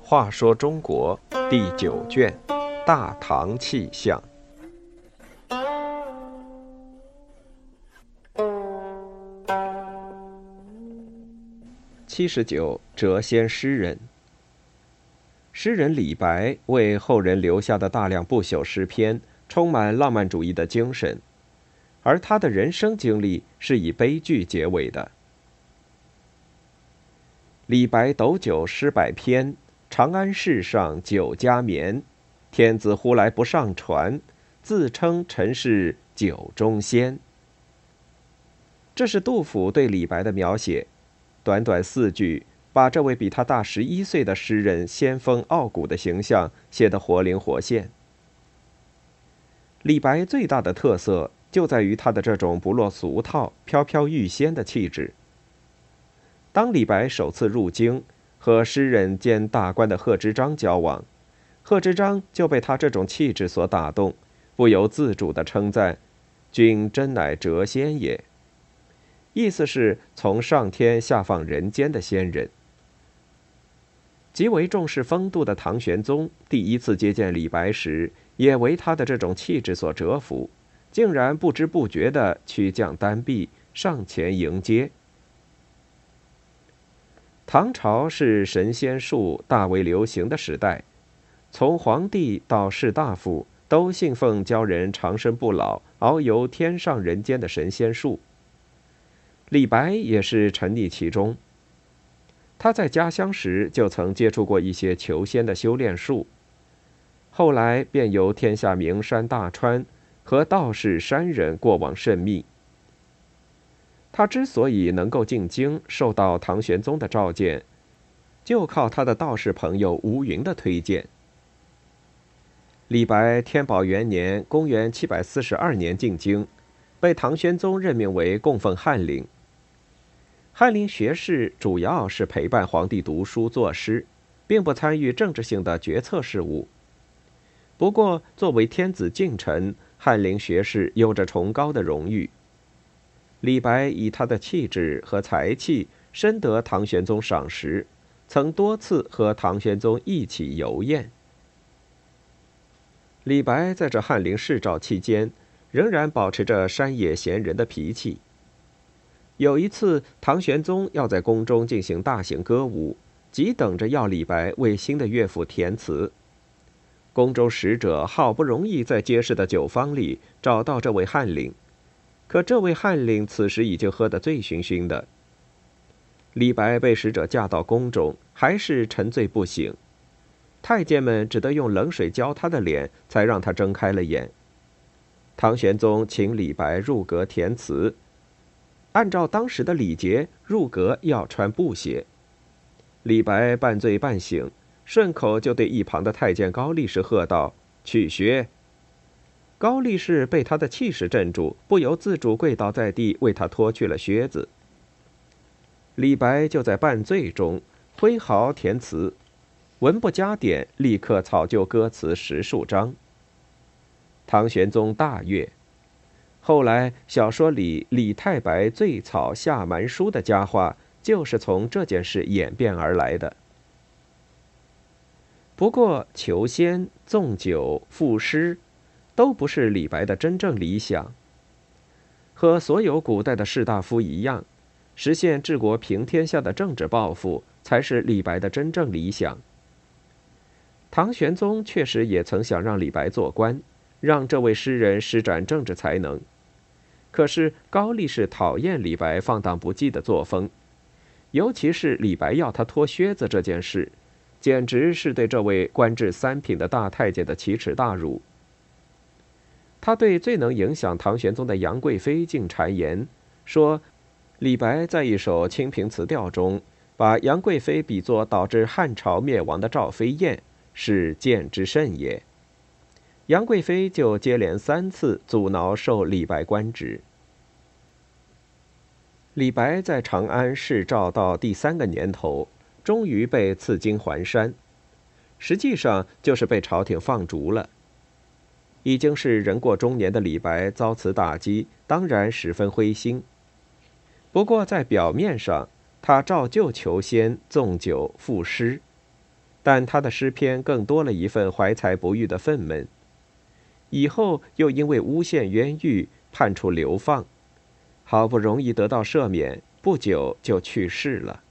话说中国第九卷《大唐气象》七十九，谪仙诗人。诗人李白为后人留下的大量不朽诗篇，充满浪漫主义的精神，而他的人生经历是以悲剧结尾的。李白斗酒诗百篇。长安市上酒家眠，天子呼来不上船，自称臣是酒中仙。这是杜甫对李白的描写，短短四句，把这位比他大十一岁的诗人仙风傲骨的形象写得活灵活现。李白最大的特色就在于他的这种不落俗套、飘飘欲仙的气质。当李白首次入京。和诗人兼大官的贺知章交往，贺知章就被他这种气质所打动，不由自主地称赞：“君真乃谪仙也。”意思是从上天下放人间的仙人。极为重视风度的唐玄宗第一次接见李白时，也为他的这种气质所折服，竟然不知不觉地屈降单臂上前迎接。唐朝是神仙术大为流行的时代，从皇帝到士大夫都信奉教人长生不老、遨游天上人间的神仙术。李白也是沉溺其中。他在家乡时就曾接触过一些求仙的修炼术，后来便游天下名山大川，和道士山人过往甚密。他之所以能够进京，受到唐玄宗的召见，就靠他的道士朋友吴云的推荐。李白天宝元年（公元742年）进京，被唐玄宗任命为供奉翰林。翰林学士主要是陪伴皇帝读书作诗，并不参与政治性的决策事务。不过，作为天子近臣，翰林学士有着崇高的荣誉。李白以他的气质和才气深得唐玄宗赏识，曾多次和唐玄宗一起游宴。李白在这翰林侍诏期间，仍然保持着山野闲人的脾气。有一次，唐玄宗要在宫中进行大型歌舞，急等着要李白为新的乐府填词。宫中使者好不容易在街市的酒坊里找到这位翰林。可这位翰林此时已经喝得醉醺醺的。李白被使者架到宫中，还是沉醉不醒。太监们只得用冷水浇他的脸，才让他睁开了眼。唐玄宗请李白入阁填词，按照当时的礼节，入阁要穿布鞋。李白半醉半醒，顺口就对一旁的太监高力士喝道：“去靴。”高力士被他的气势镇住，不由自主跪倒在地，为他脱去了靴子。李白就在半醉中挥毫填词，文不加点，立刻草就歌词十数章。唐玄宗大悦。后来小说里李太白醉草下蛮书的佳话，就是从这件事演变而来的。不过，求仙、纵酒、赋诗。都不是李白的真正理想。和所有古代的士大夫一样，实现治国平天下的政治抱负才是李白的真正理想。唐玄宗确实也曾想让李白做官，让这位诗人施展政治才能。可是高力士讨厌李白放荡不羁的作风，尤其是李白要他脱靴子这件事，简直是对这位官至三品的大太监的奇耻大辱。他对最能影响唐玄宗的杨贵妃竟谗言说：“李白在一首《清平词调》中，把杨贵妃比作导致汉朝灭亡的赵飞燕，是见之甚也。”杨贵妃就接连三次阻挠受李白官职。李白在长安试诏到第三个年头，终于被赐金还山，实际上就是被朝廷放逐了。已经是人过中年的李白遭此打击，当然十分灰心。不过在表面上，他照旧求仙、纵酒、赋诗，但他的诗篇更多了一份怀才不遇的愤懑。以后又因为诬陷冤狱，判处流放，好不容易得到赦免，不久就去世了。